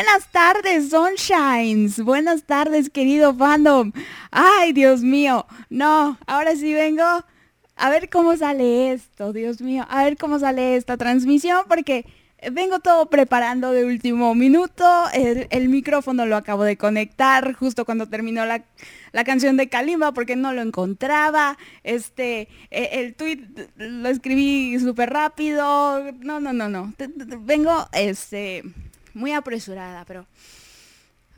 Buenas tardes, Sunshines. Buenas tardes, querido fandom. Ay, Dios mío. No, ahora sí vengo a ver cómo sale esto, Dios mío. A ver cómo sale esta transmisión porque vengo todo preparando de último minuto. El, micrófono lo acabo de conectar justo cuando terminó la, canción de Kalimba porque no lo encontraba. Este, e, el tweet lo escribí súper rápido. No, no, no, no. Vengo, este, muy apresurada, pero...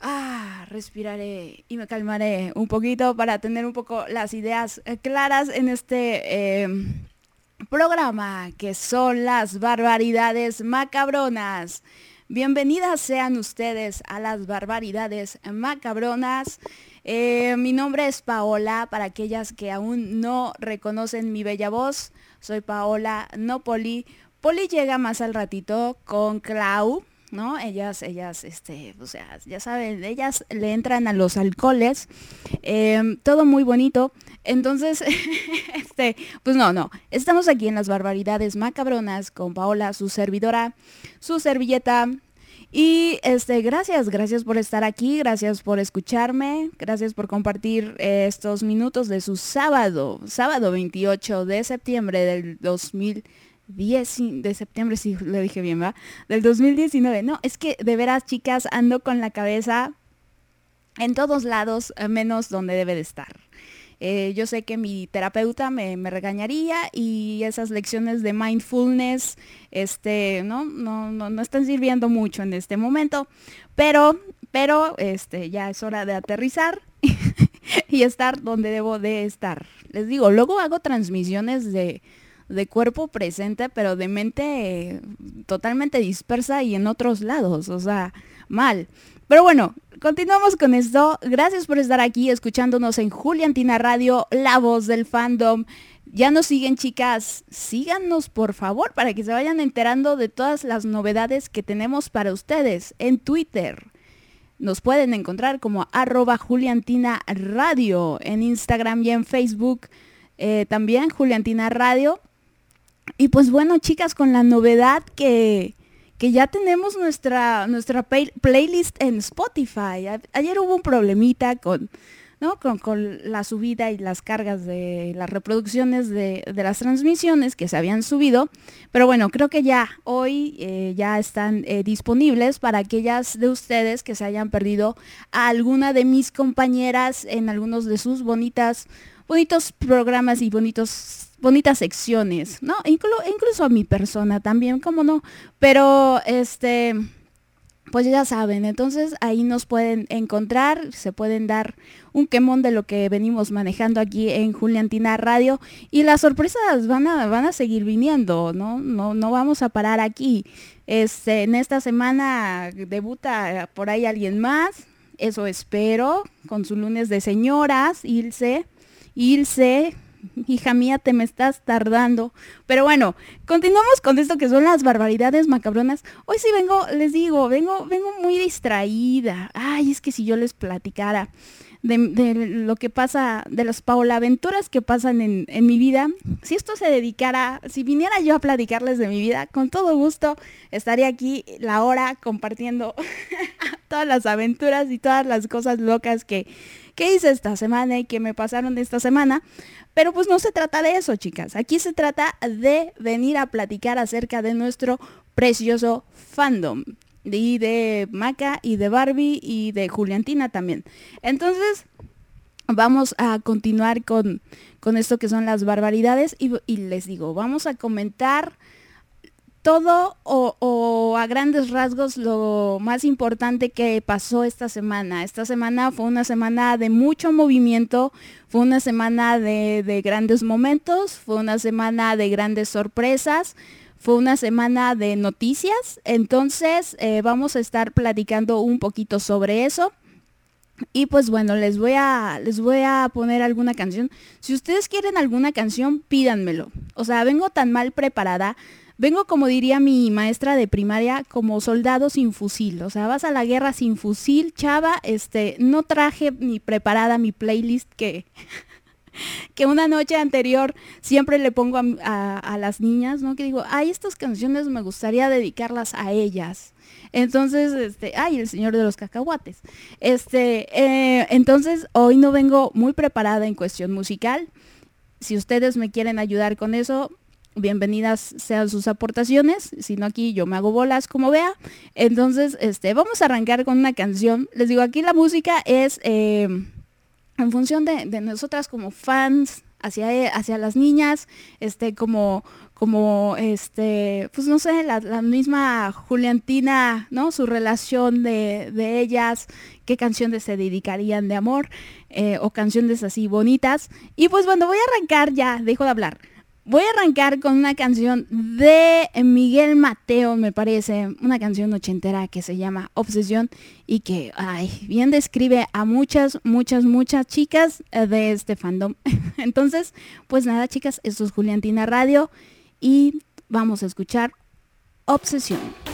Ah, respiraré y me calmaré un poquito para tener un poco las ideas eh, claras en este... Eh, programa que son las barbaridades macabronas. Bienvenidas sean ustedes a las barbaridades macabronas. Eh, mi nombre es Paola, para aquellas que aún no reconocen mi bella voz. Soy Paola, no Poli. Poli llega más al ratito con Clau. ¿No? Ellas, ellas, este, o sea, ya saben, ellas le entran a los alcoholes, em, todo muy bonito. Entonces, este, pues no, no, estamos aquí en las barbaridades macabronas con Paola, su servidora, su servilleta. Y este, gracias, gracias por estar aquí, gracias por escucharme, gracias por compartir eh, estos minutos de su sábado, sábado 28 de septiembre del 2020 10 de septiembre, si le dije bien, ¿va? Del 2019. No, es que de veras, chicas, ando con la cabeza en todos lados, eh, menos donde debe de estar. Eh, yo sé que mi terapeuta me, regañaría y esas lecciones de mindfulness este, ¿no? No, no, no están sirviendo mucho en este momento, pero, pero este, ya es hora de aterrizar y estar donde debo de estar. Les digo, luego hago transmisiones de, de cuerpo presente, pero de mente totalmente dispersa y en otros lados, o sea, mal. Pero bueno, continuamos con esto. Gracias por estar aquí escuchándonos en Juliantina Radio, la voz del fandom. Ya nos siguen chicas, síganos por favor para que se vayan enterando de todas las novedades que tenemos para ustedes en Twitter. Nos pueden encontrar como arroba Juliantina Radio en Instagram y en Facebook. Eh, también Juliantina Radio. Y pues bueno, chicas, con la novedad que, ya tenemos nuestra, nuestra playlist en Spotify. ayer hubo un problemita con, ¿no? con, la subida y las cargas de las reproducciones de, las transmisiones que se habían subido. Pero bueno, creo que ya hoy eh, ya están eh, disponibles para aquellas de ustedes que se hayan perdido a alguna de mis compañeras en algunos de sus bonitas, bonitos programas y bonitos bonitas secciones, ¿no? incluso a mi persona también, ¿cómo no? Pero este, pues ya saben, entonces ahí nos pueden encontrar, se pueden dar un quemón de lo que venimos manejando aquí en Juliantina Radio y las sorpresas van a, van a seguir viniendo, ¿no? No, no vamos a parar aquí. Este, en esta semana debuta por ahí alguien más, eso espero, con su lunes de señoras, Ilse, Ilse, hija mía, te me estás tardando. Pero bueno, continuamos con esto que son las barbaridades macabronas. Hoy sí vengo, les digo, vengo, vengo muy distraída. Ay, es que si yo les platicara de, lo que pasa, de las Paola aventuras que pasan en, en, mi vida, si esto se dedicara, si viniera yo a platicarles de mi vida, con todo gusto estaría aquí la hora compartiendo todas las aventuras y todas las cosas locas que, que hice esta semana y que me pasaron esta semana. Pero pues no se trata de eso, chicas. Aquí se trata de venir a platicar acerca de nuestro precioso fandom. Y de Maca y de Barbie y de Juliantina también. Entonces, vamos a continuar con, con esto que son las barbaridades. Y les digo, vamos a comentar todo o, a grandes rasgos lo más importante que pasó esta semana. Esta semana fue una semana de mucho movimiento, fue una semana de, grandes momentos, fue una semana de grandes sorpresas, fue una semana de noticias. Entonces eh, vamos a estar platicando un poquito sobre eso. Y pues bueno, les voy a les voy a poner alguna canción. Si ustedes quieren alguna canción, pídanmelo. O sea, vengo tan mal preparada Vengo, como diría mi maestra de primaria, como soldado sin fusil. O sea, vas a la guerra sin fusil, chava. Este, no traje ni preparada mi playlist que, que una noche anterior siempre le pongo a, las niñas, ¿no? Que digo, ay, estas canciones me gustaría dedicarlas a ellas. Entonces, este, ay, el señor de los cacahuates. Este, eh, entonces, hoy no vengo muy preparada en cuestión musical. Si ustedes me quieren ayudar con eso, bienvenidas sean sus aportaciones, si no aquí yo me hago bolas como vea. Entonces, este, vamos a arrancar con una canción. Les digo, aquí la música es eh, en función de, nosotras como fans hacia, e, hacia las niñas, este, como, como, este, pues no sé, la, misma Juliantina, ¿no? Su relación de, ellas, qué canciones se dedicarían de amor, eh, o canciones así bonitas. Y pues bueno, voy a arrancar ya, dejo de hablar. Voy a arrancar con una canción de Miguel Mateo, me parece, una canción ochentera que se llama Obsesión y que, ay, bien describe a muchas, muchas, muchas chicas de este fandom. Entonces, pues nada, chicas, esto es Juliantina Radio y vamos a escuchar Obsesión.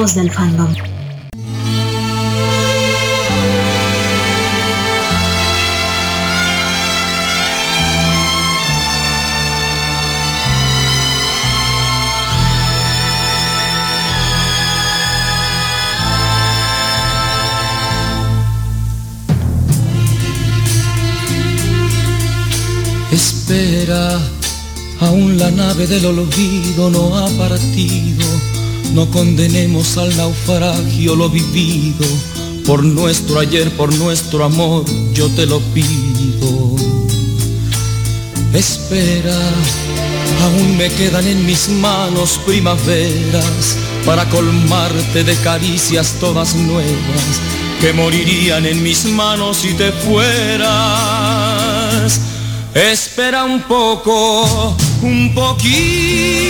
Del fandom. Espera Aún la nave del olvido no ha partido, no condenemos al naufragio lo vivido, por nuestro ayer, por nuestro amor, yo te lo pido. Espera, aún me quedan en mis manos primaveras para colmarte de caricias todas nuevas que morirían en mis manos si te fueras. Espera un poco, un poquito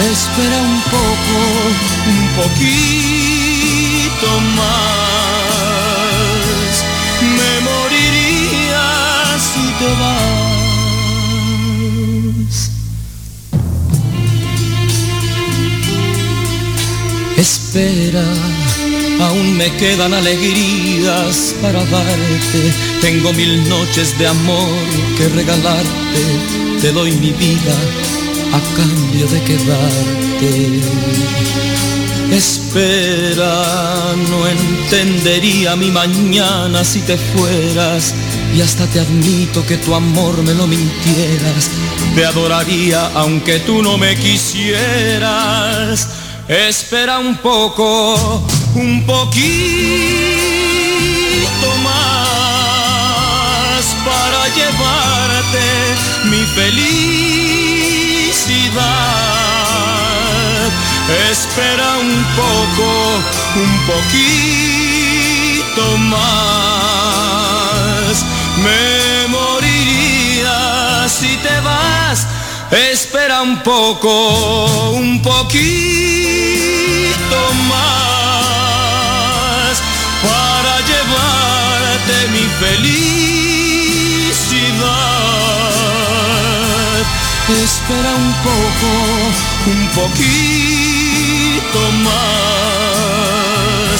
Espera un poco, un poquito más. Me moriría si te vas. Espera, aún me quedan alegrías para darte. Tengo mil noches de amor que regalarte. Te doy mi vida a cambio de quedarte. Espera, no entendería mi mañana si te fueras. Y hasta te admito que tu amor me lo mintieras. Te adoraría aunque tú no me quisieras. Espera un poco, un poquito más para llevarte mi Espera un poco, un poquito más. Me moriría si te vas Espera un poco, un poquito más para llevarte mi felicidad. Espera un poco, un poquito más.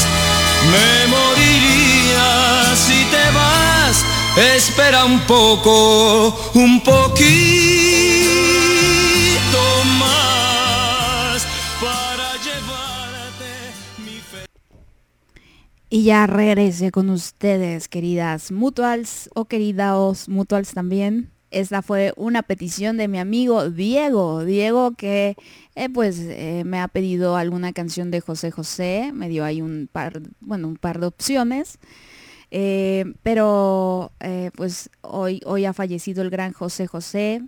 Me moriría si te vas. Espera un poco, un poquito Y ya regresé con ustedes, queridas mutuals o queridas mutuals también. Esta fue una petición de mi amigo Diego. Diego que eh, pues eh, me ha pedido alguna canción de José José. Me dio ahí un par, bueno, un par de opciones. Eh, pero pues hoy, hoy ha fallecido el gran José José.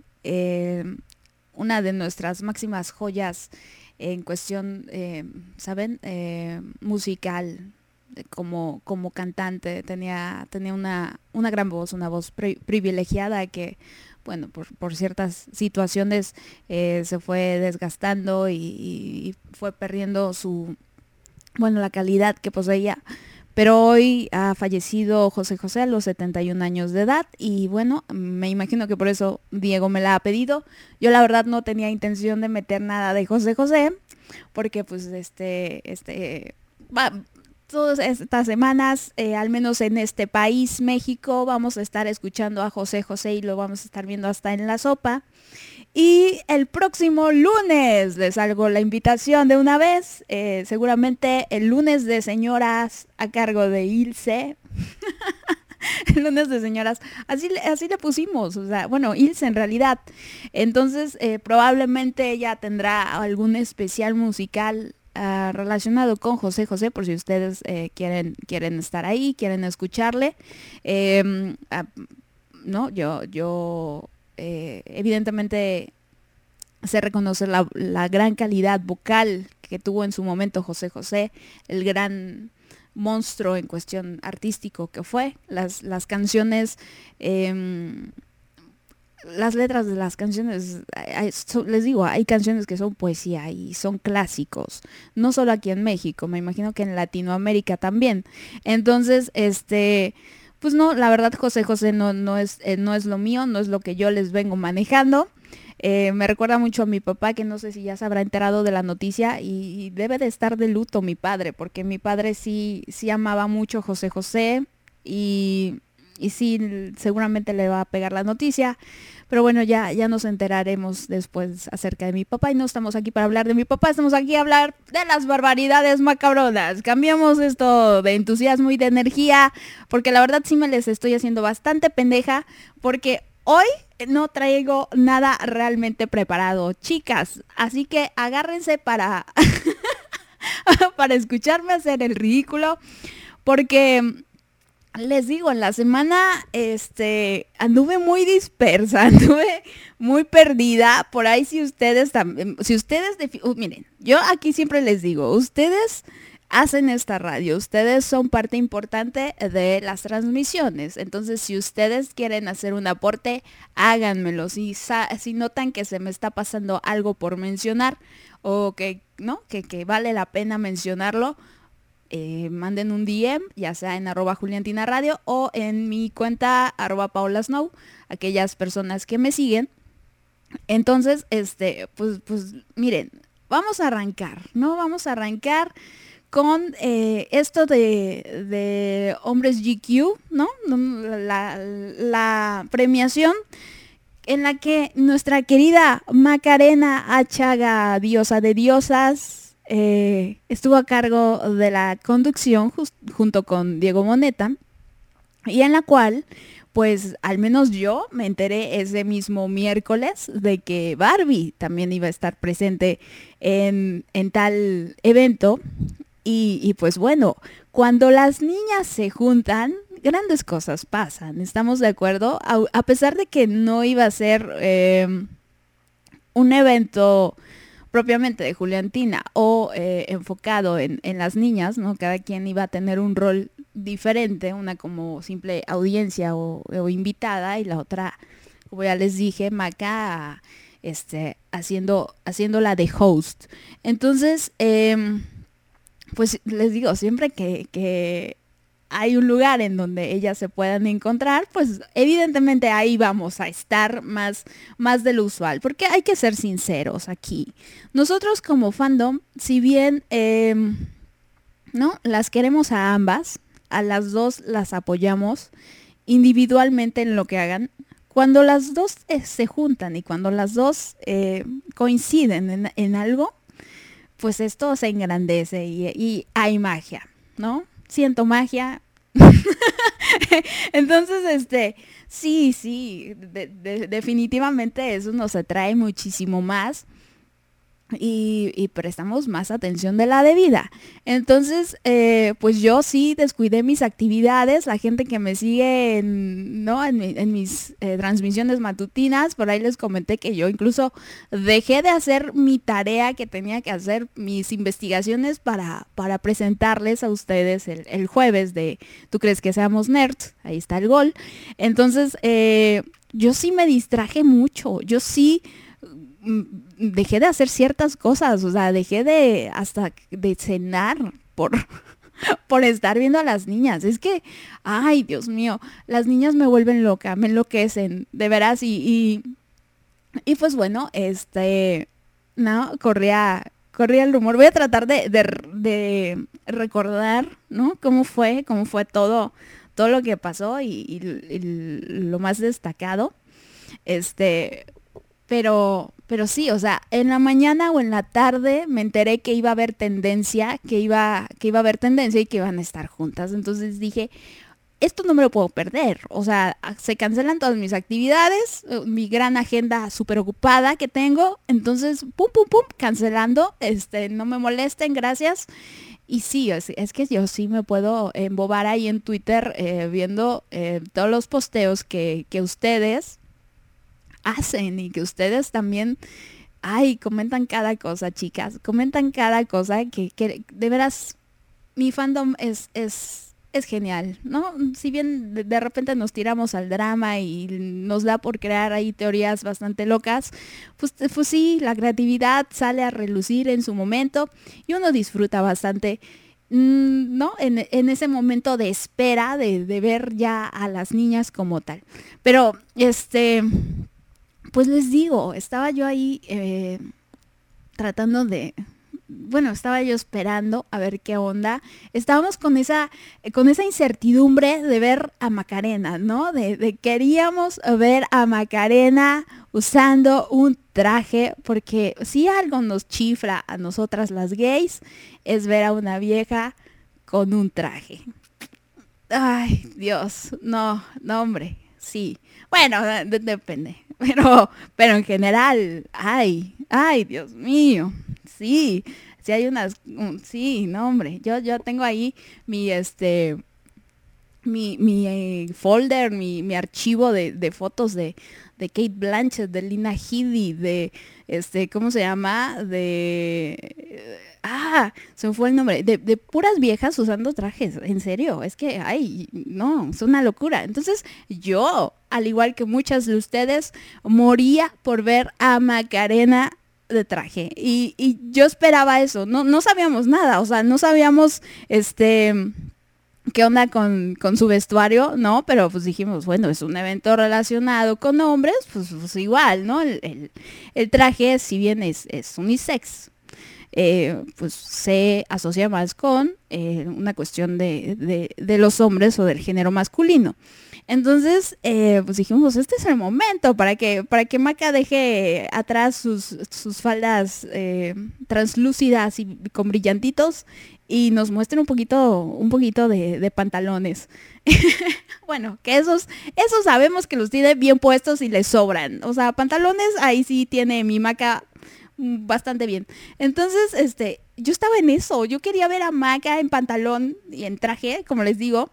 una de nuestras máximas joyas en cuestión, ¿saben? musical como, como cantante, tenía, tenía una, una gran voz, una voz privilegiada que, bueno, por, ciertas situaciones eh, se fue desgastando y, fue perdiendo su, bueno, la calidad que poseía. Pero hoy ha fallecido José José a los 71 años de edad y bueno, me imagino que por eso Diego me la ha pedido. Yo la verdad no tenía intención de meter nada de José José porque pues este, este, todas estas semanas, eh, al menos en este país, México, vamos a estar escuchando a José José y lo vamos a estar viendo hasta en la sopa. Y el próximo lunes les salgo la invitación de una vez, eh, seguramente el lunes de señoras a cargo de Ilse. el lunes de señoras, así, así le pusimos, o sea, bueno, Ilse en realidad. Entonces, eh, probablemente ella tendrá algún especial musical ah, relacionado con José José, por si ustedes eh, quieren, quieren estar ahí, quieren escucharle. Em, ah, no, yo, yo eh, evidentemente se reconoce la, la, gran calidad vocal que tuvo en su momento José José, el gran monstruo en cuestión artístico que fue. Las, las canciones eh, las letras de las canciones, les digo, hay canciones que son poesía y son clásicos, no solo aquí en México, me imagino que en Latinoamérica también. Entonces, este, pues no, la verdad José José no, no, es, eh, no es lo mío, no es lo que yo les vengo manejando. Eh, me recuerda mucho a mi papá, que no sé si ya se habrá enterado de la noticia y, debe de estar de luto mi padre, porque mi padre sí, sí amaba mucho a José José y, y sí, seguramente le va a pegar la noticia. Pero bueno, ya, ya nos enteraremos después acerca de mi papá y no estamos aquí para hablar de mi papá, estamos aquí a hablar de las barbaridades macabronas. Cambiamos esto de entusiasmo y de energía porque la verdad sí me les estoy haciendo bastante pendeja porque hoy no traigo nada realmente preparado, chicas. Así que agárrense para, para escucharme hacer el ridículo porque les digo, en la semana este, anduve muy dispersa, anduve muy perdida. Por ahí si ustedes también, si ustedes, uh, miren, yo aquí siempre les digo, ustedes hacen esta radio, ustedes son parte importante de las transmisiones. Entonces, si ustedes quieren hacer un aporte, háganmelo. Si, si notan que se me está pasando algo por mencionar o que, ¿no? Que, que vale la pena mencionarlo, eh, manden un DM, ya sea en arroba Juliantina Radio o en mi cuenta arroba Paula Snow, aquellas personas que me siguen. Entonces, este, pues, pues, miren, vamos a arrancar, ¿no? Vamos a arrancar con eh, esto de, de, hombres GQ, ¿no? La, la, premiación en la que nuestra querida Macarena Achaga, diosa de diosas, eh, estuvo a cargo de la conducción junto con Diego Moneta y en la cual pues al menos yo me enteré ese mismo miércoles de que Barbie también iba a estar presente en, tal evento. Y, pues bueno, cuando las niñas se juntan, grandes cosas pasan, ¿estamos de acuerdo? A, pesar de que no iba a ser eh, un evento propiamente de Juliantina o eh, enfocado en, las niñas, ¿no? Cada quien iba a tener un rol diferente, una como simple audiencia o, invitada y la otra, como ya les dije, Maca este, haciendo, haciéndola de host. Entonces, em, pues les digo, siempre que, que hay un lugar en donde ellas se puedan encontrar, pues evidentemente ahí vamos a estar más, más de lo usual, porque hay que ser sinceros aquí. Nosotros como fandom, si bien, em, ¿no? Las queremos a ambas, a las dos las apoyamos individualmente en lo que hagan. Cuando las dos eh, se juntan y cuando las dos eh, coinciden en, algo, pues esto se engrandece y, y hay magia, ¿no? siento magia. Entonces, este, sí, sí, definitivamente eso nos atrae muchísimo más y, prestamos más atención de la debida. Entonces, eh, pues yo sí descuidé mis actividades, la gente que me sigue en, ¿no? en, mis eh, transmisiones matutinas, por ahí les comenté que yo incluso dejé de hacer mi tarea que tenía que hacer, mis investigaciones para, para presentarles a ustedes el, jueves de ¿Tú crees que seamos nerds? Ahí está el gol. Entonces, eh, yo sí me distraje mucho, yo sí dejé de hacer ciertas cosas, o sea, dejé de hasta de cenar por, por estar viendo a las niñas. Es que, ay, Dios mío, las niñas me vuelven loca, me enloquecen, de veras, y, y, pues bueno, este, no, corría, corría el rumor. Voy a tratar de, de, recordar, ¿no? Cómo fue, cómo fue todo, todo lo que pasó y lo más destacado. Este, pero, pero sí, o sea, en la mañana o en la tarde me enteré que iba a haber tendencia, que iba, que iba a haber tendencia y que iban a estar juntas. Entonces dije, esto no me lo puedo perder. O sea, se cancelan todas mis actividades, eh, mi gran agenda súper ocupada que tengo. Entonces, pum, pum, pum, cancelando. Este, no me molesten, gracias. Y sí, es, que yo sí me puedo embobar ahí en Twitter eh, viendo eh, todos los posteos que, que ustedes hacen y que ustedes también ay, comentan cada cosa, chicas, comentan cada cosa que, de veras mi fandom es, es, es genial, ¿no? Si bien de, repente nos tiramos al drama y nos da por crear ahí teorías bastante locas, pues, pues sí, la creatividad sale a relucir en su momento y uno disfruta bastante. Mm, ¿no? En, en, ese momento de espera de, de ver ya a las niñas como tal. Pero, este, pues les digo, estaba yo ahí eh, tratando de, bueno, estaba yo esperando a ver qué onda. Estábamos con esa, con esa incertidumbre de ver a Macarena, ¿no? De, queríamos ver a Macarena usando un traje, porque si algo nos chifra a nosotras las gays, es ver a una vieja con un traje. Ay, Dios, no, no, hombre, sí. Bueno, depende. Pero, pero en general, ay, ay, Dios mío, sí, sí hay unas, sí, no hombre, yo, yo tengo ahí mi, este, mi, mi eh, folder, mi, mi archivo de, de fotos de, de Kate Blanchett, de Lina Headey, de, este, ¿cómo se llama? De Ah, se me fue el nombre. De, puras viejas usando trajes. En serio. Es que, ay, no, es una locura. Entonces, yo, al igual que muchas de ustedes, moría por ver a Macarena de traje. Y, yo esperaba eso. No, sabíamos nada. O sea, no sabíamos, este qué onda con, su vestuario, ¿no? Pero pues dijimos, bueno, es un evento relacionado con hombres, pues, pues igual, ¿no? El, traje, si bien es, es unisex, eh, pues se asocia más con eh, una cuestión de, los hombres o del género masculino. Entonces, eh, pues dijimos, pues, este es el momento para que, para que Maca deje atrás sus, faldas translúcidas y con brillantitos y nos muestre un poquito, un poquito de, de pantalones. bueno, que esos, esos sabemos que los tiene bien puestos y les sobran. O sea, pantalones, ahí sí tiene mi Maca bastante bien. Entonces, este, yo estaba en eso. Yo quería ver a Maca en pantalón y en traje, como les digo.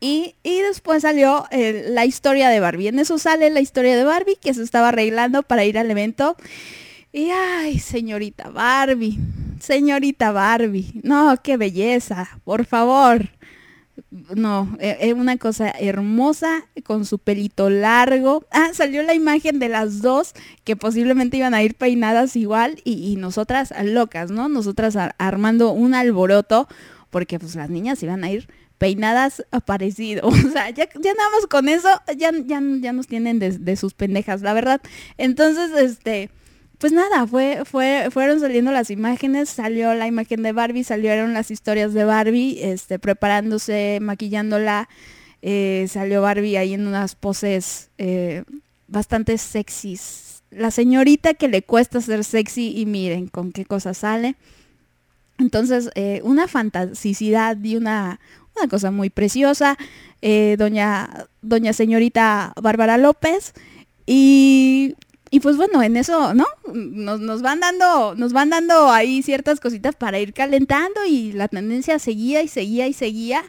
Y, después salió eh, la historia de Barbie. En eso sale la historia de Barbie que se estaba arreglando para ir al evento. Y ay, señorita Barbie, señorita Barbie, no, qué belleza, por favor no, es e, una cosa hermosa con su pelito largo. Ah, salió la imagen de las dos que posiblemente iban a ir peinadas igual y, nosotras locas, ¿no? Nosotras armando un alboroto porque pues las niñas iban a ir peinadas parecido. O sea, ya, ya nada más con eso ya, ya, ya nos tienen de, sus pendejas, la verdad. Entonces, este pues nada, fue, fue, fueron saliendo las imágenes, salió la imagen de Barbie, salieron las historias de Barbie, este, preparándose, maquillándola, eh, salió Barbie ahí en unas poses eh, bastante sexys. La señorita que le cuesta ser sexy y miren con qué cosa sale. Entonces, eh, una fantasicidad y una, una cosa muy preciosa. doña, doña señorita Bárbara López. Y y pues bueno, en eso, ¿no? Nos, van dando, nos van dando ahí ciertas cositas para ir calentando y la tendencia seguía y seguía y seguía.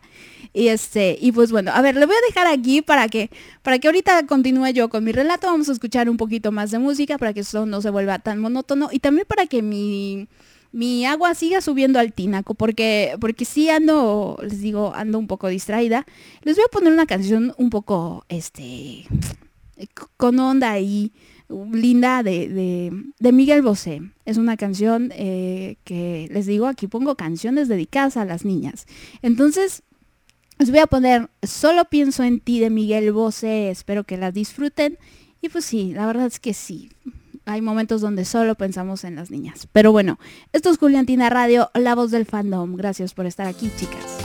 Y este, y pues bueno, a ver, le voy a dejar aquí para que, para que ahorita continúe yo con mi relato. Vamos a escuchar un poquito más de música para que eso no se vuelva tan monótono. Y también para que mi, mi agua siga subiendo al tinaco, porque, porque sí ando, les digo, ando un poco distraída. Les voy a poner una canción un poco, este, con onda ahí linda de, Miguel Bosé. Es una canción eh, que les digo, aquí pongo canciones dedicadas a las niñas. Entonces, les voy a poner Solo pienso en ti de Miguel Bosé, espero que la disfruten. Y pues sí, la verdad es que sí. Hay momentos donde solo pensamos en las niñas. Pero bueno, esto es Juliantina Radio, la voz del fandom. Gracias por estar aquí, chicas.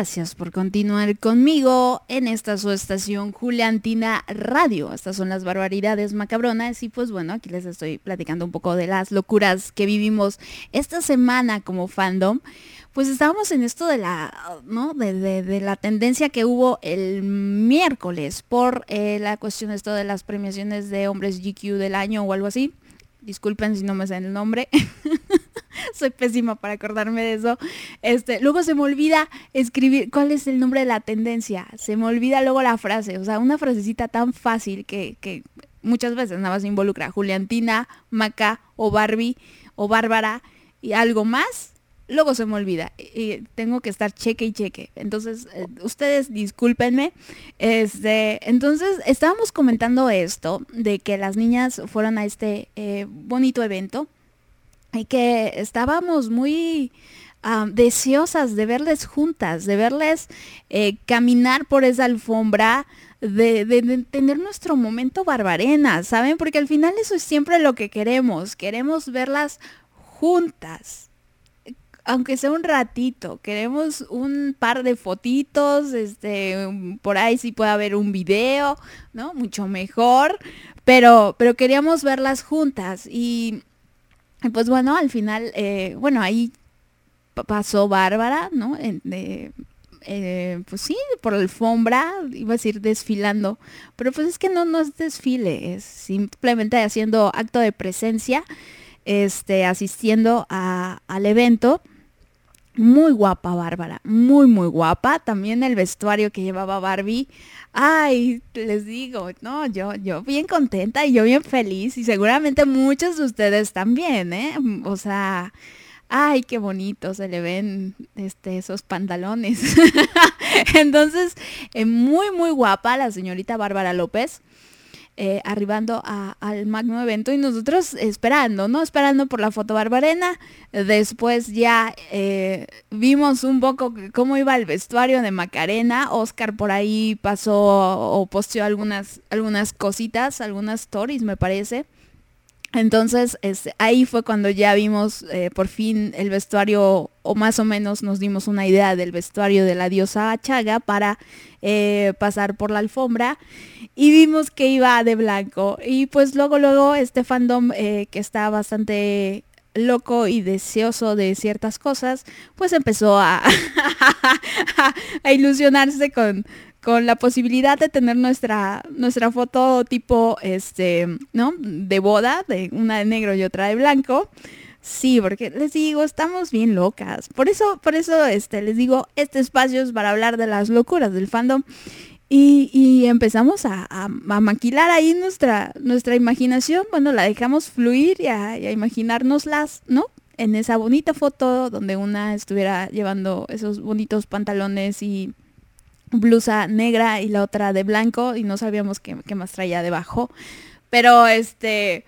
Gracias, por continuar conmigo en esta su estación Juliantina Radio. Estas son las barbaridades macabronas y pues bueno, aquí les estoy platicando un poco de las locuras que vivimos esta semana como fandom. Pues estábamos en esto de la, ¿no? De, de- de la tendencia que hubo el miércoles por eh, la cuestión esto de las premiaciones de hombres GQ del año o algo así. Disculpen si no me sé el nombre. Soy pésima para acordarme de eso. Este, luego se me olvida escribir cuál es el nombre de la tendencia. Se me olvida luego la frase. O sea, una frasecita tan fácil que, que muchas veces nada más involucra Juliantina, Maca o Barbie o Bárbara y algo más. Luego se me olvida. Y tengo que estar cheque y cheque. Entonces, eh, ustedes discúlpenme. Este, entonces, estábamos comentando esto de que las niñas fueron a este eh, bonito evento y que estábamos muy deseosas de verles juntas, de verles eh, caminar por esa alfombra, de, de- tener nuestro momento barbarena, ¿saben? Porque al final eso es siempre lo que queremos, queremos verlas juntas. Aunque sea un ratito, queremos un par de fotitos, este, por ahí sí puede haber un video, ¿no? Mucho mejor, pero, pero queríamos verlas juntas y pues bueno, al final, eh, bueno, ahí pa- pasó Bárbara, ¿no? Eh, pues sí, por la alfombra, iba a decir desfilando, pero pues es que no, no es desfile, es simplemente haciendo acto de presencia, este, asistiendo a- al evento. Muy guapa Bárbara, muy muy guapa. También el vestuario que llevaba Barbie. Ay, les digo, no, yo, yo bien contenta y yo bien feliz y seguramente muchos de ustedes también, ¿eh? O sea, ay, qué bonito se le ven este, esos pantalones. Entonces, eh, muy muy guapa la señorita Bárbara López eh, arribando al magno evento y nosotros esperando, ¿no? Esperando por la foto barbarena. Después ya eh, vimos un poco cómo iba el vestuario de Macarena. Oscar por ahí pasó o posteó algunas, algunas cositas, algunas stories me parece. Entonces, ahí fue cuando ya vimos eh, por fin el vestuario, o más o menos nos dimos una idea del vestuario de la diosa Chaga para eh, pasar por la alfombra. Y vimos que iba de blanco. Y pues luego, luego, este fandom eh, que está bastante loco y deseoso de ciertas cosas, pues empezó a ilusionarse con, con la posibilidad de tener nuestra, nuestra foto tipo, este, ¿no? De boda, de una de negro y otra de blanco. Sí, porque les digo, estamos bien locas. Por eso, por eso, este, les digo, este espacio es para hablar de las locuras del fandom. Y, empezamos a, maquilar ahí nuestra, nuestra imaginación. Bueno, la dejamos fluir y a, y a imaginárnoslas, ¿no? En esa bonita foto donde una estuviera llevando esos bonitos pantalones y blusa negra y la otra de blanco y no sabíamos qué, más traía debajo. Pero este,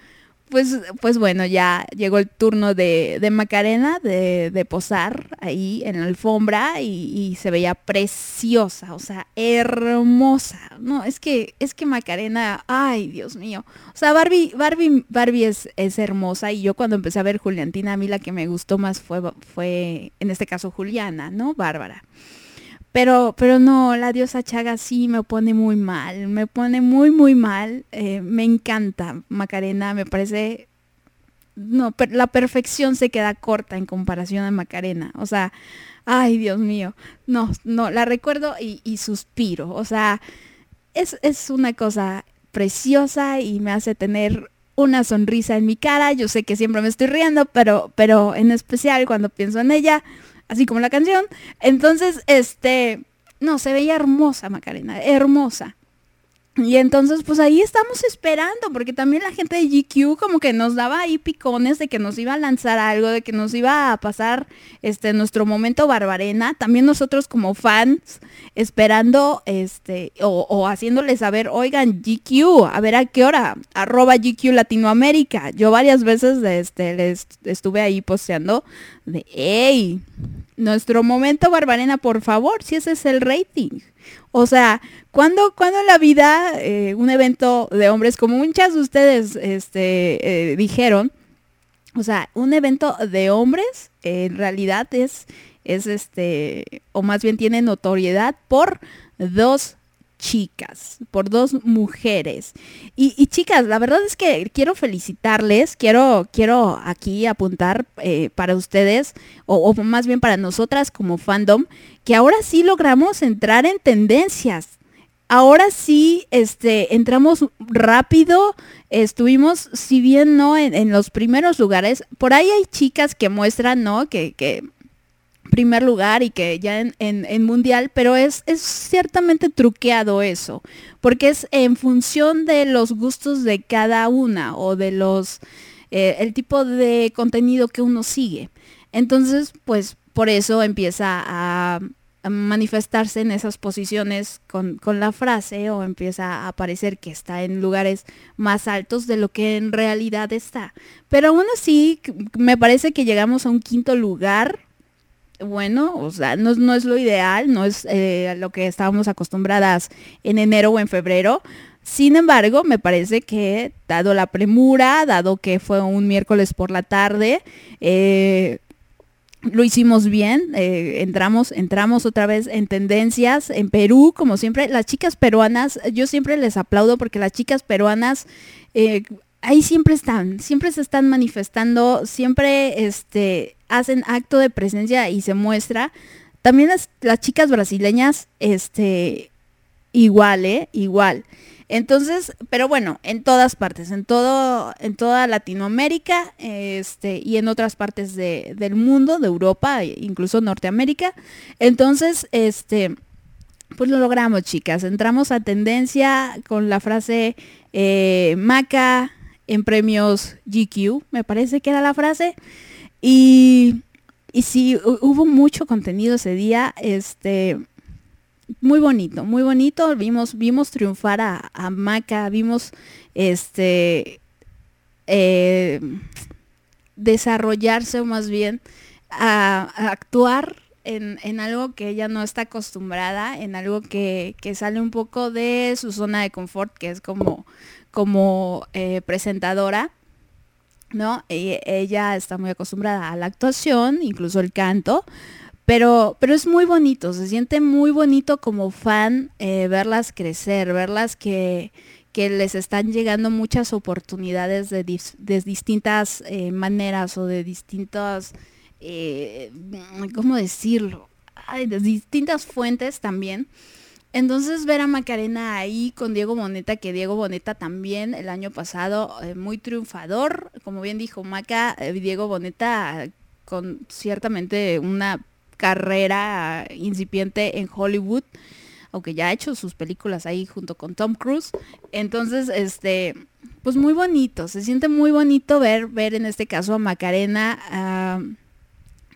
pues, pues bueno, ya llegó el turno de, Macarena de, posar ahí en la alfombra y, se veía preciosa, o sea, hermosa. No, es que, es que Macarena, ay, Dios mío. O sea, Barbie, Barbie, Barbie es, es hermosa y yo cuando empecé a ver Juliantina, a mí la que me gustó más fue, fue en este caso Juliana, ¿no? Bárbara. Pero, pero no, la diosa Chaga sí me pone muy mal, me pone muy, muy mal. Eh, me encanta Macarena, me parece... No, la perfección se queda corta en comparación a Macarena. O sea, ay, Dios mío. No, no, la recuerdo y, suspiro. O sea, es, es una cosa preciosa y me hace tener una sonrisa en mi cara. Yo sé que siempre me estoy riendo, pero, pero en especial cuando pienso en ella, así como la canción. Entonces, este, no, se veía hermosa Macarena, hermosa. Y entonces, pues ahí estamos esperando, porque también la gente de GQ como que nos daba ahí picones de que nos iba a lanzar algo, de que nos iba a pasar este nuestro momento barbarena. También nosotros como fans esperando, este, o, o haciéndoles saber, oigan, GQ, a ver a qué hora, arroba GQ Latinoamérica. Yo varias veces este, les estuve ahí posteando de, hey, nuestro momento barbarena, por favor, si ese es el rating. O sea, cuando, cuando en la vida eh, un evento de hombres, como muchas de ustedes este, eh, dijeron, o sea, un evento de hombres en realidad es, es este, o más bien tiene notoriedad por dos chicas, por dos mujeres. Y, chicas, la verdad es que quiero felicitarles, quiero, quiero aquí apuntar eh, para ustedes, o, o, más bien para nosotras como fandom, que ahora sí logramos entrar en tendencias ahora sí, este, entramos rápido, estuvimos, si bien no en, los primeros lugares, por ahí hay chicas que muestran, ¿no? Que, que primer lugar y que ya en, mundial, pero es, es, ciertamente truqueado eso, porque es en función de los gustos de cada una o de los, eh, el tipo de contenido que uno sigue. Entonces, pues por eso empieza a, manifestarse en esas posiciones con, la frase o empieza a parecer que está en lugares más altos de lo que en realidad está. Pero aún así, me parece que llegamos a un quinto lugar. Bueno, o sea, no, es lo ideal, no es eh, lo que estábamos acostumbradas en enero o en febrero. Sin embargo, me parece que dado la premura, dado que fue un miércoles por la tarde, eh, lo hicimos bien, eh, entramos, entramos otra vez en tendencias en Perú, como siempre, las chicas peruanas, yo siempre les aplaudo porque las chicas peruanas ahí siempre están, siempre se están manifestando, siempre este, hacen acto de presencia y se muestra. También las, chicas brasileñas, este, igual, ¿eh? Igual. Entonces, pero bueno, en todas partes, en todo, en toda Latinoamérica, este, y en otras partes del mundo, de Europa, e incluso Norteamérica. Entonces, este, pues lo logramos, chicas. Entramos a tendencia con la frase eh, Maca en premios GQ, me parece que era la frase. Y, y sí, hubo mucho contenido ese día. Este, muy bonito, muy bonito. Vimos, vimos triunfar a, Maca, vimos este eh, desarrollarse o más bien a, actuar en, algo que ella no está acostumbrada, en algo que, sale un poco de su zona de confort, que es como, como eh, presentadora. ¿no? E, ella está muy acostumbrada a la actuación, incluso el canto, pero, pero es muy bonito, se siente muy bonito como fan eh, verlas crecer, verlas que, que les están llegando muchas oportunidades de, distintas eh, maneras o de distintas, ¿cómo decirlo? de distintas fuentes también. Entonces ver a Macarena ahí con Diego Boneta, que Diego Boneta también el año pasado eh, muy triunfador, como bien dijo Maca, Diego Boneta con ciertamente una carrera incipiente en Hollywood aunque ya ha hecho sus películas ahí junto con Tom Cruise. Entonces, este, pues muy bonito, se siente muy bonito ver, ver en este caso a Macarena ah,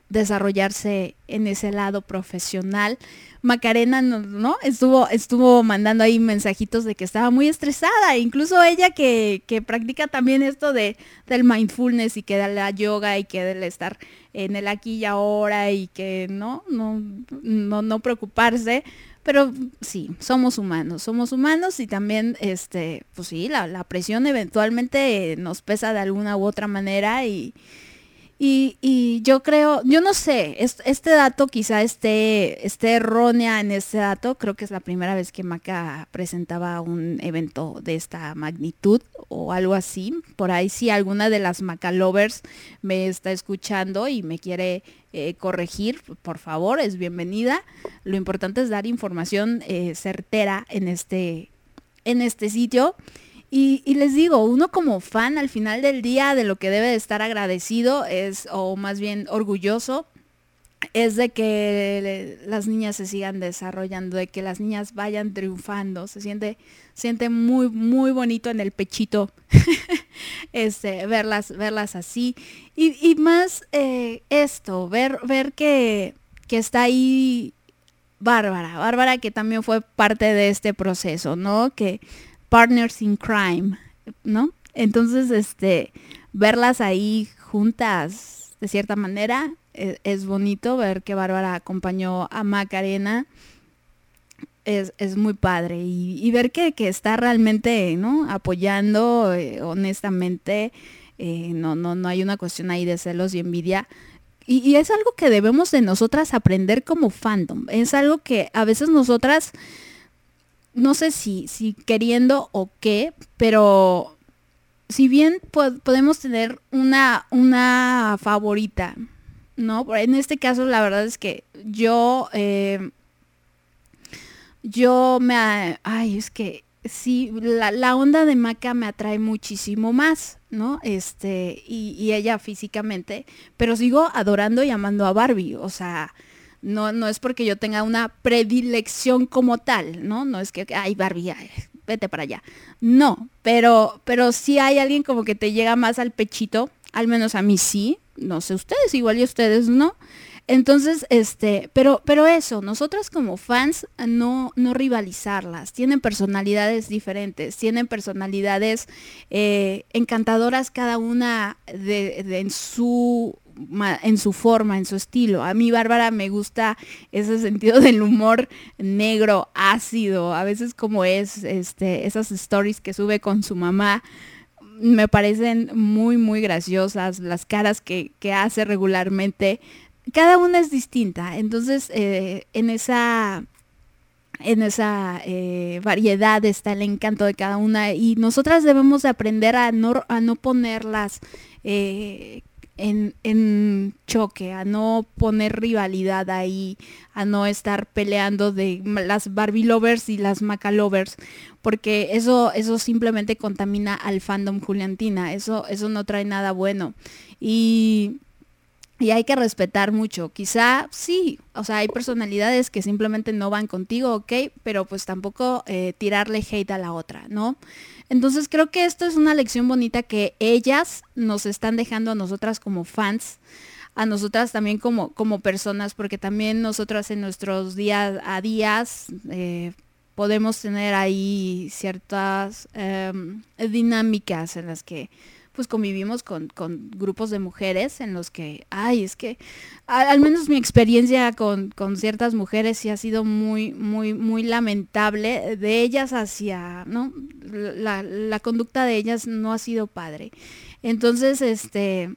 desarrollarse en ese lado profesional. Macarena no, estuvo, estuvo mandando ahí mensajitos de que estaba muy estresada, incluso ella que, que practica también esto de, del mindfulness y que de la yoga y que del estar en el aquí y ahora y que no, no, no, no preocuparse, pero sí, somos humanos, somos humanos y también, este, pues sí, la, presión eventualmente nos pesa de alguna u otra manera y, y, yo creo, yo no sé, este, dato quizá esté, esté errónea en este dato, creo que es la primera vez que Maca presentaba un evento de esta magnitud o algo así. Por ahí si alguna de las Maca Lovers me está escuchando y me quiere eh, corregir, por favor, es bienvenida. Lo importante es dar información eh, certera en este, en este sitio. Y, les digo, uno como fan al final del día de lo que debe de estar agradecido es, o más bien orgulloso, es de que las niñas se sigan desarrollando, de que las niñas vayan triunfando. Se siente, siente muy, muy bonito en el pechito este, verlas, verlas así. Y, más eh, esto, ver, ver que, que está ahí Bárbara, Bárbara que también fue parte de este proceso, ¿no? Que partners in crime, ¿no? Entonces, este, verlas ahí juntas, de cierta manera, e, es, bonito ver que Bárbara acompañó a Macarena. Es, es muy padre y, ver que, está realmente ¿no? apoyando eh, honestamente eh, no, no, no hay una cuestión ahí de celos y envidia y, y, es algo que debemos de nosotras aprender como fandom es algo que a veces nosotras no sé si, si queriendo o qué, pero si bien podemos tener una, una favorita, ¿no? En este caso la verdad es que yo, eh, yo me, ay, es que sí, la, onda de Maca me atrae muchísimo más, ¿no? Este, y, y ella físicamente, pero sigo adorando y amando a Barbie, o sea, no, no es porque yo tenga una predilección como tal, ¿no? No es que, ay, Barbie, vete para allá. No, pero, pero sí hay alguien como que te llega más al pechito, al menos a mí sí, no sé ustedes, igual y ustedes no. Entonces, este, pero, pero eso, nosotras como fans no, no rivalizarlas. Tienen personalidades diferentes, tienen personalidades eh, encantadoras cada una de, en su en su forma, en su estilo. A mí, Bárbara, me gusta ese sentido del humor negro, ácido, a veces como es, este, esas stories que sube con su mamá, me parecen muy, muy graciosas, las caras que, hace regularmente. Cada una es distinta, entonces eh, en esa en esa eh, variedad está el encanto de cada una y nosotras debemos de aprender a no, a no ponerlas eh, en, choque, a no poner rivalidad ahí, a no estar peleando de las Barbie lovers y las Maca lovers, porque eso, eso simplemente contamina al fandom Juliantina, eso, eso no trae nada bueno. Y, y hay que respetar mucho. Quizá sí, o sea, hay personalidades que simplemente no van contigo, ok, pero pues tampoco eh, tirarle hate a la otra, ¿no? Entonces creo que esto es una lección bonita que ellas nos están dejando a nosotras como fans, a nosotras también como, como personas, porque también nosotras en nuestros días a días eh, podemos tener ahí ciertas em, dinámicas en las que pues convivimos con, grupos de mujeres en los que, ay, es que al, menos mi experiencia con, ciertas mujeres sí ha sido muy, muy, muy lamentable de ellas hacia, ¿no? La, la conducta de ellas no ha sido padre. Entonces, este,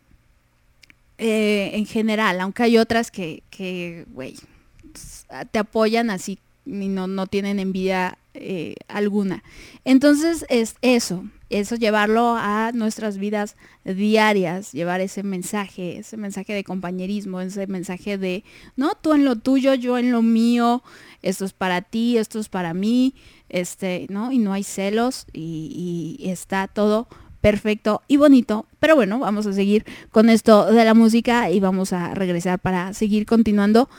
eh, en general, aunque hay otras que, que, güey, te apoyan así y no, no tienen envidia eh, alguna. Entonces es eso, eso llevarlo a nuestras vidas diarias, llevar ese mensaje, ese mensaje de compañerismo, ese mensaje de, no, tú en lo tuyo, yo en lo mío, esto es para ti, esto es para mí, este, ¿no? Y no hay celos y, y está todo perfecto y bonito. Pero bueno, vamos a seguir con esto de la música y vamos a regresar para seguir continuando.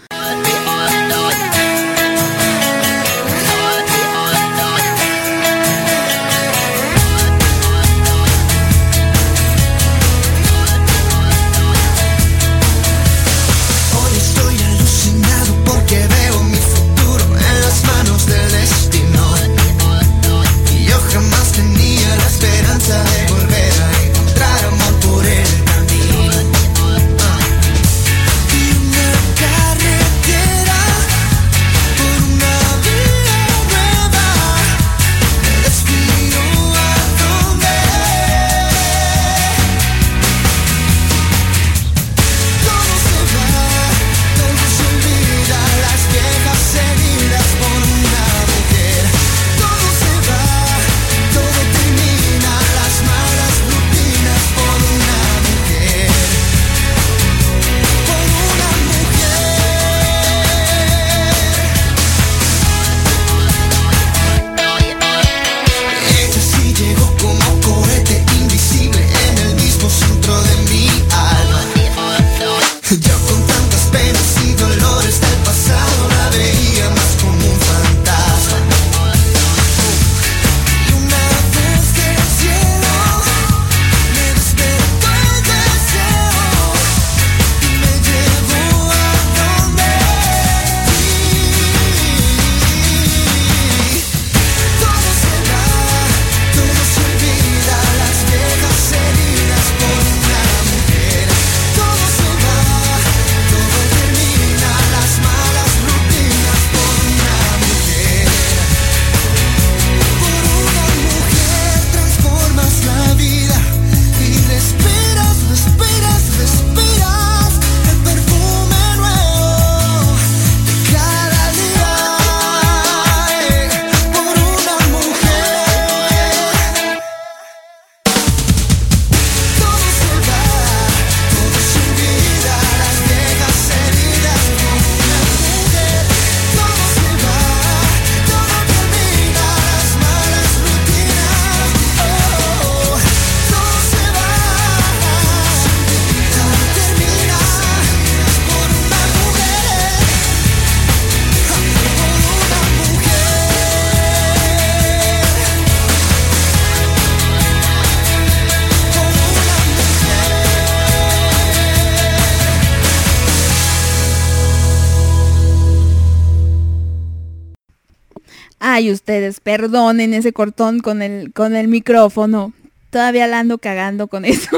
Ay, ustedes, perdonen ese cortón con el, con el micrófono. Todavía la ando cagando con eso.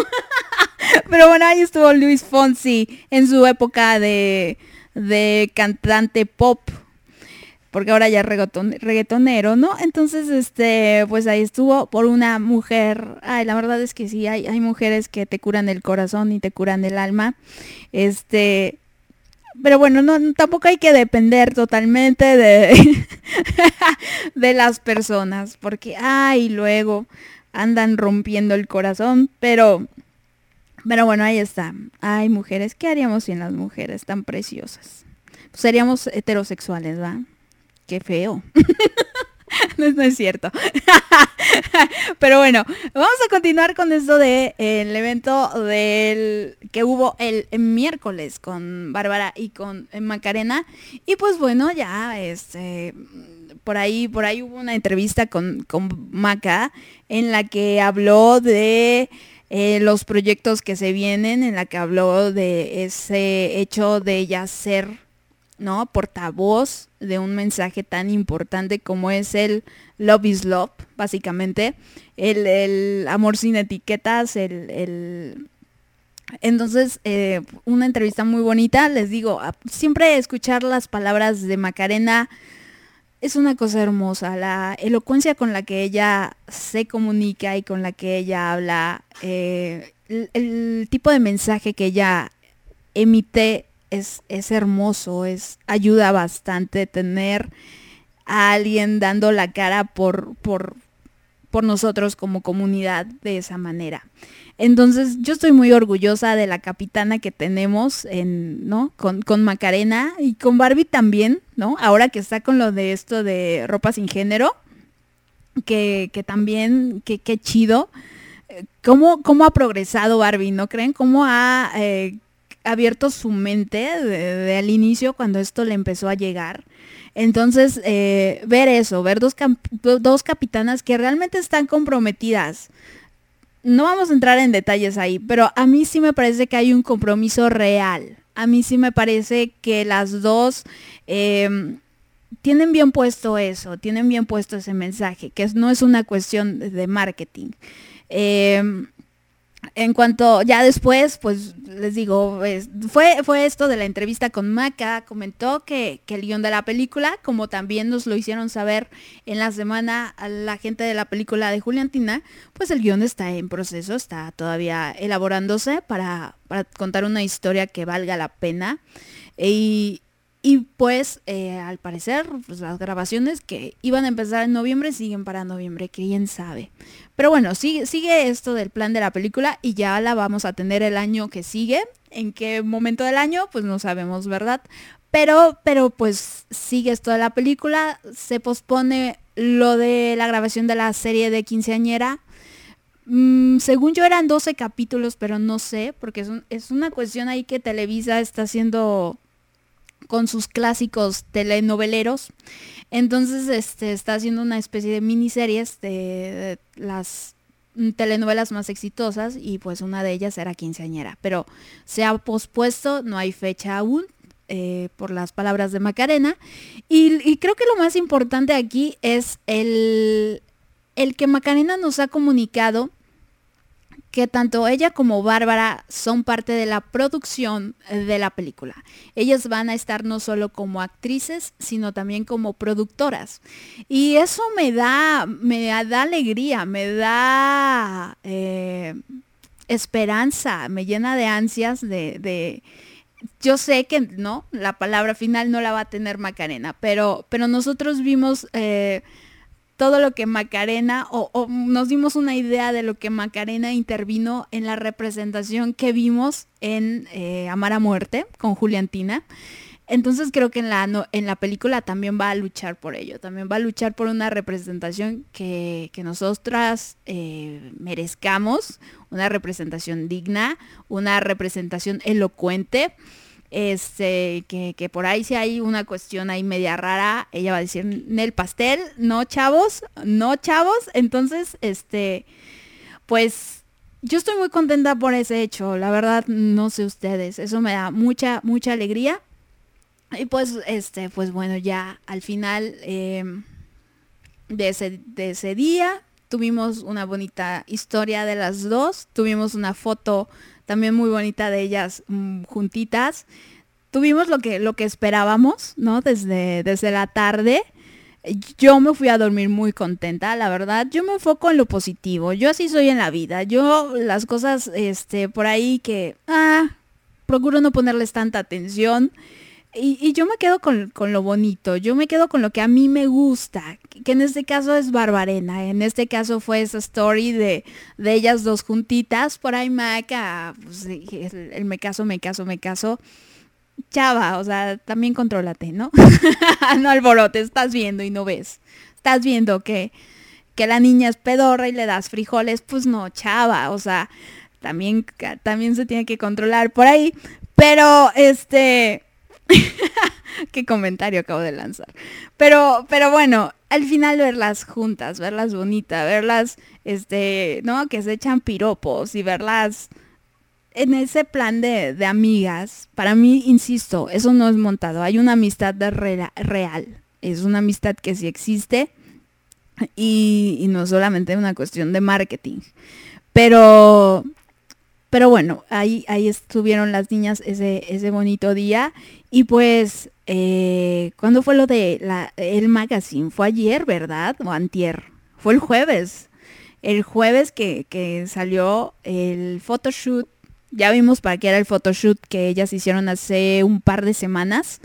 Pero bueno, ahí estuvo Luis Fonsi en su época de, de cantante pop. Porque ahora ya es reggaetonero, ¿no? Entonces, este, pues ahí estuvo por una mujer. Ay, la verdad es que sí, hay, hay mujeres que te curan el corazón y te curan el alma. Este, pero bueno, no, tampoco hay que depender totalmente de, de las personas, porque, ay, luego andan rompiendo el corazón, pero, pero bueno, ahí está. Hay mujeres, ¿qué haríamos sin las mujeres tan preciosas? Pues seríamos heterosexuales, ¿va? Qué feo. no, es cierto. Pero bueno, vamos a continuar con esto de el evento del que hubo el, miércoles con Bárbara y con Macarena. Y pues bueno, ya este por ahí, por ahí hubo una entrevista con, con Maca en la que habló de eh, los proyectos que se vienen, en la que habló de ese hecho de ella ser ¿no? Portavoz de un mensaje tan importante como es el Love is Love, básicamente. el, amor sin etiquetas, el... Entonces, eh, una entrevista muy bonita, les digo, siempre escuchar las palabras de Macarena es una cosa hermosa, la elocuencia con la que ella se comunica y con la que ella habla, eh, el, tipo de mensaje que ella emite es, es hermoso, es, ayuda bastante tener a alguien dando la cara por, por, por nosotros como comunidad de esa manera. Entonces yo estoy muy orgullosa de la capitana que tenemos en, ¿no? Con, con, Macarena y con Barbie también, ¿no? Ahora que está con lo de esto de ropa sin género, que, que también, que, qué chido. ¿Cómo, ¿Cómo, ha progresado Barbie, no creen? ¿Cómo ha eh, abierto su mente de, al inicio cuando esto le empezó a llegar? Entonces, eh, ver eso, ver dos, dos capitanas que realmente están comprometidas. No vamos a entrar en detalles ahí, pero a mí sí me parece que hay un compromiso real. A mí sí me parece que las dos em, tienen bien puesto eso, tienen bien puesto ese mensaje, que no es una cuestión de marketing. Em, en cuanto, ya después, pues les digo, fue, fue esto de la entrevista con Maca, comentó que, que, el guion de la película, como también nos lo hicieron saber en la semana a la gente de la película de Juliantina, pues el guion está en proceso, está todavía elaborándose para, para contar una historia que valga la pena. Y, y pues, eh, al parecer, pues, las grabaciones que iban a empezar en noviembre siguen para noviembre, quién sabe. Pero bueno, sigue, sigue esto del plan de la película y ya la vamos a tener el año que sigue. ¿En qué momento del año? Pues no sabemos, ¿verdad? Pero, pero pues sigue esto de la película. Se pospone lo de la grabación de la serie de quinceañera. Mm, según yo eran 12 capítulos, pero no sé, porque es, es una cuestión ahí que Televisa está haciendo con sus clásicos telenoveleros. Entonces, este, está haciendo una especie de miniseries de, las telenovelas más exitosas y pues una de ellas era Quinceañera. Pero se ha pospuesto, no hay fecha aún. Eh, por las palabras de Macarena. Y, y, creo que lo más importante aquí es el, el que Macarena nos ha comunicado que tanto ella como Bárbara son parte de la producción de la película. Ellas van a estar no solo como actrices, sino también como productoras. Y eso me da, me da alegría, me da eh, esperanza, me llena de ansias de, yo sé que no, la palabra final no la va a tener Macarena, pero, pero nosotros vimos eh, todo lo que Macarena, o, nos dimos una idea de lo que Macarena intervino en la representación que vimos en eh, Amar a Muerte con Juliantina. Entonces creo que en la, en la película también va a luchar por ello, también va a luchar por una representación que, nosotras eh, merezcamos, una representación digna, una representación elocuente este, que, por ahí si hay una cuestión ahí media rara, ella va a decir, en el pastel, no chavos, no chavos, entonces, este, pues yo estoy muy contenta por ese hecho, la verdad, no sé ustedes, eso me da mucha, mucha alegría. Y pues, este, pues bueno, ya al final em, de, ese, de ese día tuvimos una bonita historia de las dos, tuvimos una foto también muy bonita de ellas mm, juntitas. Tuvimos lo que, lo que esperábamos, ¿no? Desde, desde la tarde. Yo me fui a dormir muy contenta, la verdad. Yo me enfoco en lo positivo. Yo así soy en la vida. Yo las cosas, este, por ahí que, ah, procuro no ponerles tanta atención. Y, yo me quedo con, lo bonito, yo me quedo con lo que a mí me gusta, que en este caso es Barbarena, en este caso fue esa story de, de ellas dos juntitas, por ahí Maca, pues, el, me caso, me caso, me caso. Chava, o sea, también contrólate, ¿no? no alborote, estás viendo y no ves. Estás viendo que, que la niña es pedorra y le das frijoles, pues no, chava, o sea, también, también se tiene que controlar por ahí. Pero, este, Qué comentario acabo de lanzar. Pero, pero bueno, al final verlas juntas, verlas bonitas, verlas, este, ¿no? Que se echan piropos y verlas en ese plan de, amigas. Para mí, insisto, eso no es montado. Hay una amistad real. Es una amistad que sí existe. y, no solamente una cuestión de marketing. Pero, pero bueno, ahí, ahí estuvieron las niñas ese, ese bonito día. Y pues, eh, ¿cuándo fue lo de el magazine? Fue ayer, ¿verdad? O antier. Fue el jueves. El jueves que, que salió el photoshoot. Ya vimos para qué era el photoshoot que ellas hicieron hace un par de semanas.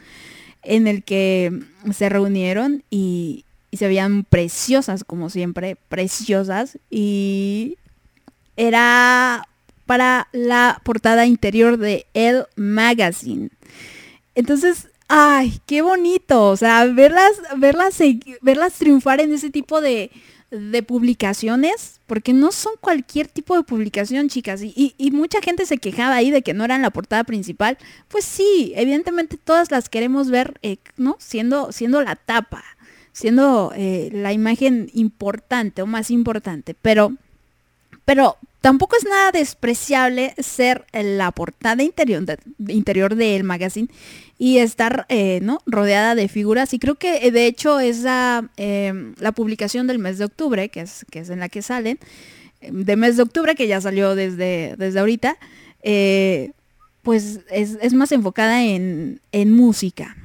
En el que se reunieron y, y se veían preciosas, como siempre, preciosas. Y era para la portada interior de El Magazine. Entonces, ay, qué bonito. O sea, verlas, verlas, verlas triunfar en ese tipo de, de publicaciones, porque no son cualquier tipo de publicación, chicas. Y, y, mucha gente se quejaba ahí de que no eran la portada principal. Pues sí, evidentemente todas las queremos ver, eh, ¿no? Siendo, siendo la tapa siendo eh, la imagen importante o más importante, pero, pero tampoco es nada despreciable ser la portada interior, interior del magazine y estar eh, ¿no? rodeada de figuras. Y creo que eh, de hecho es la, la publicación del mes de octubre, que es, que es en la que salen, de mes de octubre, que ya salió desde, desde ahorita, pues es, es, más enfocada en, en música.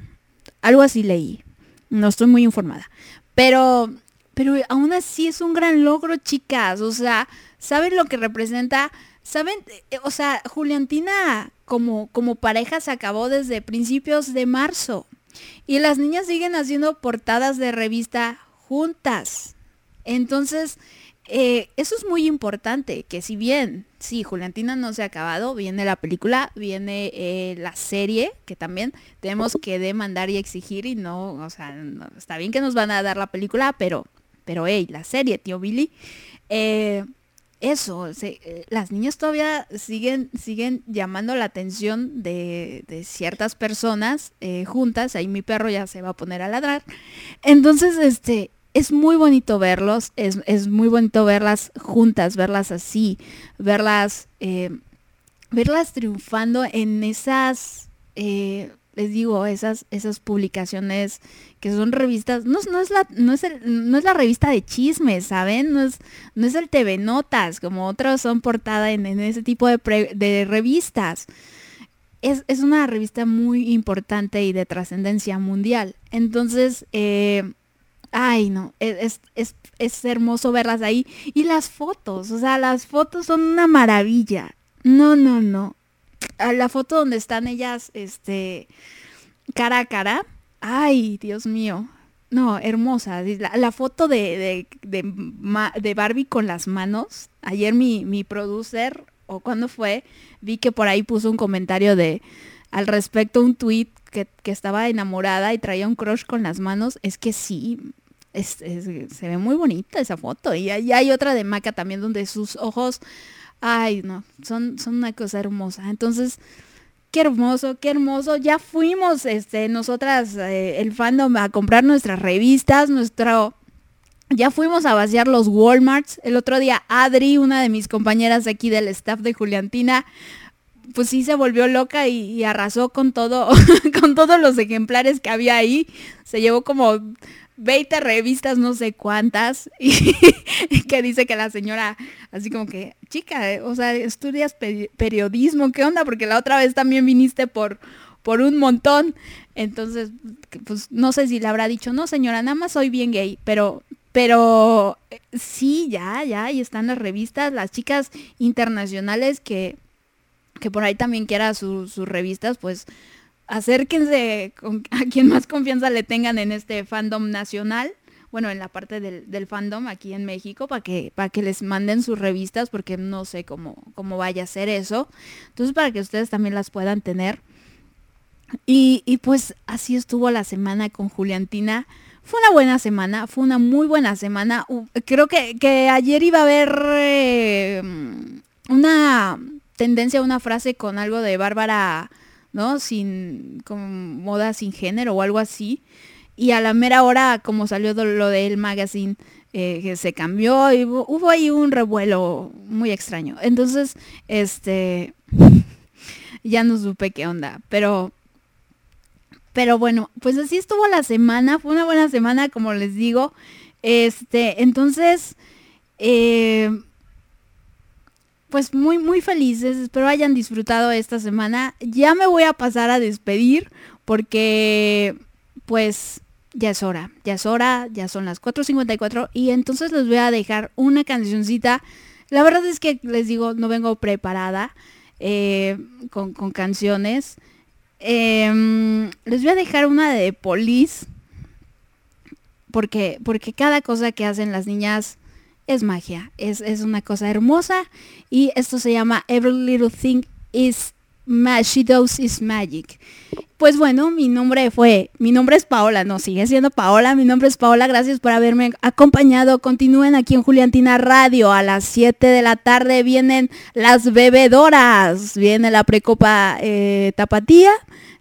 Algo así leí. No estoy muy informada. Pero, pero aún así es un gran logro, chicas. O sea, ¿saben lo que representa? ¿Saben? Eh, o sea, Juliantina como, como pareja se acabó desde principios de marzo. Y las niñas siguen haciendo portadas de revista juntas. Entonces, eh, eso es muy importante, que si bien, sí, Juliantina no se ha acabado, viene la película, viene eh, la serie, que también tenemos que demandar y exigir y no, o sea, está bien que nos van a dar la película, pero, pero, hey, la serie, tío Billy, eh, eso, las niñas todavía siguen, siguen llamando la atención de, ciertas personas juntas, ahí mi perro ya se va a poner a ladrar, entonces, este, es muy bonito verlos, es, muy bonito verlas juntas, verlas así, verlas, eh, verlas triunfando en esas, eh, les digo, esas, esas publicaciones que son revistas, no, no es la, no es, no es la revista de chismes, ¿saben? No es, no es el TV Notas, como otros son portada en, ese tipo de, de revistas. Es, es, una revista muy importante y de trascendencia mundial. Entonces, eh, Ay, no, e, es, es, hermoso verlas ahí. Y las fotos, o sea, las fotos son una maravilla. No, no, no. La foto donde están ellas, este, cara a cara. Ay, Dios mío. No, hermosa. La, foto de, de, Barbie con las manos. Ayer mi, mi producer, o cuando fue, vi que por ahí puso un comentario de al respecto, un tweet que, que, estaba enamorada y traía un crush con las manos. Es que sí, se ve muy bonita esa foto. Y, hay otra de Maca también donde sus ojos, ay, no, son, son una cosa hermosa. Entonces, qué hermoso, qué hermoso. Ya fuimos, este, nosotras, eh, el fandom, a comprar nuestras revistas, nuestro... Ya fuimos a vaciar los Walmarts. El otro día Adri, una de mis compañeras aquí del staff de Juliantina, pues sí se volvió loca y, y arrasó con todo, con todos los ejemplares que había ahí. Se llevó como 20 revistas, no sé cuántas, y que dice que la señora, así como que, chica, eh, o sea, estudias periodismo, ¿qué onda? Porque la otra vez también viniste por, por un montón. Entonces, pues no sé si le habrá dicho, no señora, nada más soy bien gay, pero, pero eh, sí, ya, ya, y están las revistas, las chicas internacionales que, que por ahí también quiera sus revistas, pues acérquense a quien más confianza le tengan en este fandom nacional, bueno, en la parte del, fandom aquí en México, para que, para que les manden sus revistas, porque no sé cómo, cómo vaya a ser eso. Entonces, para que ustedes también las puedan tener. Y, y pues así estuvo la semana con Juliantina. Fue una buena semana, fue una muy buena semana. Creo que, que ayer iba a haber eh, una tendencia, una frase con algo de Bárbara ¿no? Sin, como moda sin género o algo así. Y a la mera hora, como salió lo del magazine, eh, que se cambió y hubo, ahí un revuelo muy extraño. Entonces, este, ya no supe qué onda, pero, pero bueno, pues así estuvo la semana, fue una buena semana, como les digo. Este, entonces, eh, pues muy, muy felices. Espero hayan disfrutado esta semana. Ya me voy a pasar a despedir porque, pues, ya es hora. Ya es hora, ya son las 4.54 y entonces les voy a dejar una cancioncita. La verdad es que les digo, no vengo preparada eh, con, con, canciones. Em, les voy a dejar una de Police. Porque, porque cada cosa que hacen las niñas es magia. Es, es una cosa hermosa. Y esto se llama Every Little Thing is She Does is Magic. Pues bueno, mi nombre fue, mi nombre es Paola, no, sigue siendo Paola, mi nombre es Paola, gracias por haberme acompañado. Continúen aquí en Juliantina Radio, a las 7 de la tarde vienen las bebedoras, viene la precopa eh, tapatía,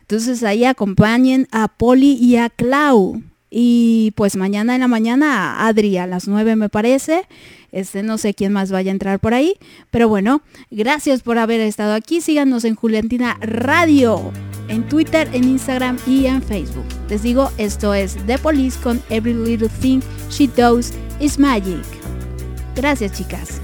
entonces ahí acompañen a Poli y a Clau. Y pues mañana en la mañana Adri a las 9 me parece. Este, no sé quién más vaya a entrar por ahí. Pero bueno, gracias por haber estado aquí. Síganos en Juliantina Radio, en Twitter, en Instagram y en Facebook. Les digo, esto es The Police con Every Little Thing She Does Is Magic. Gracias chicas.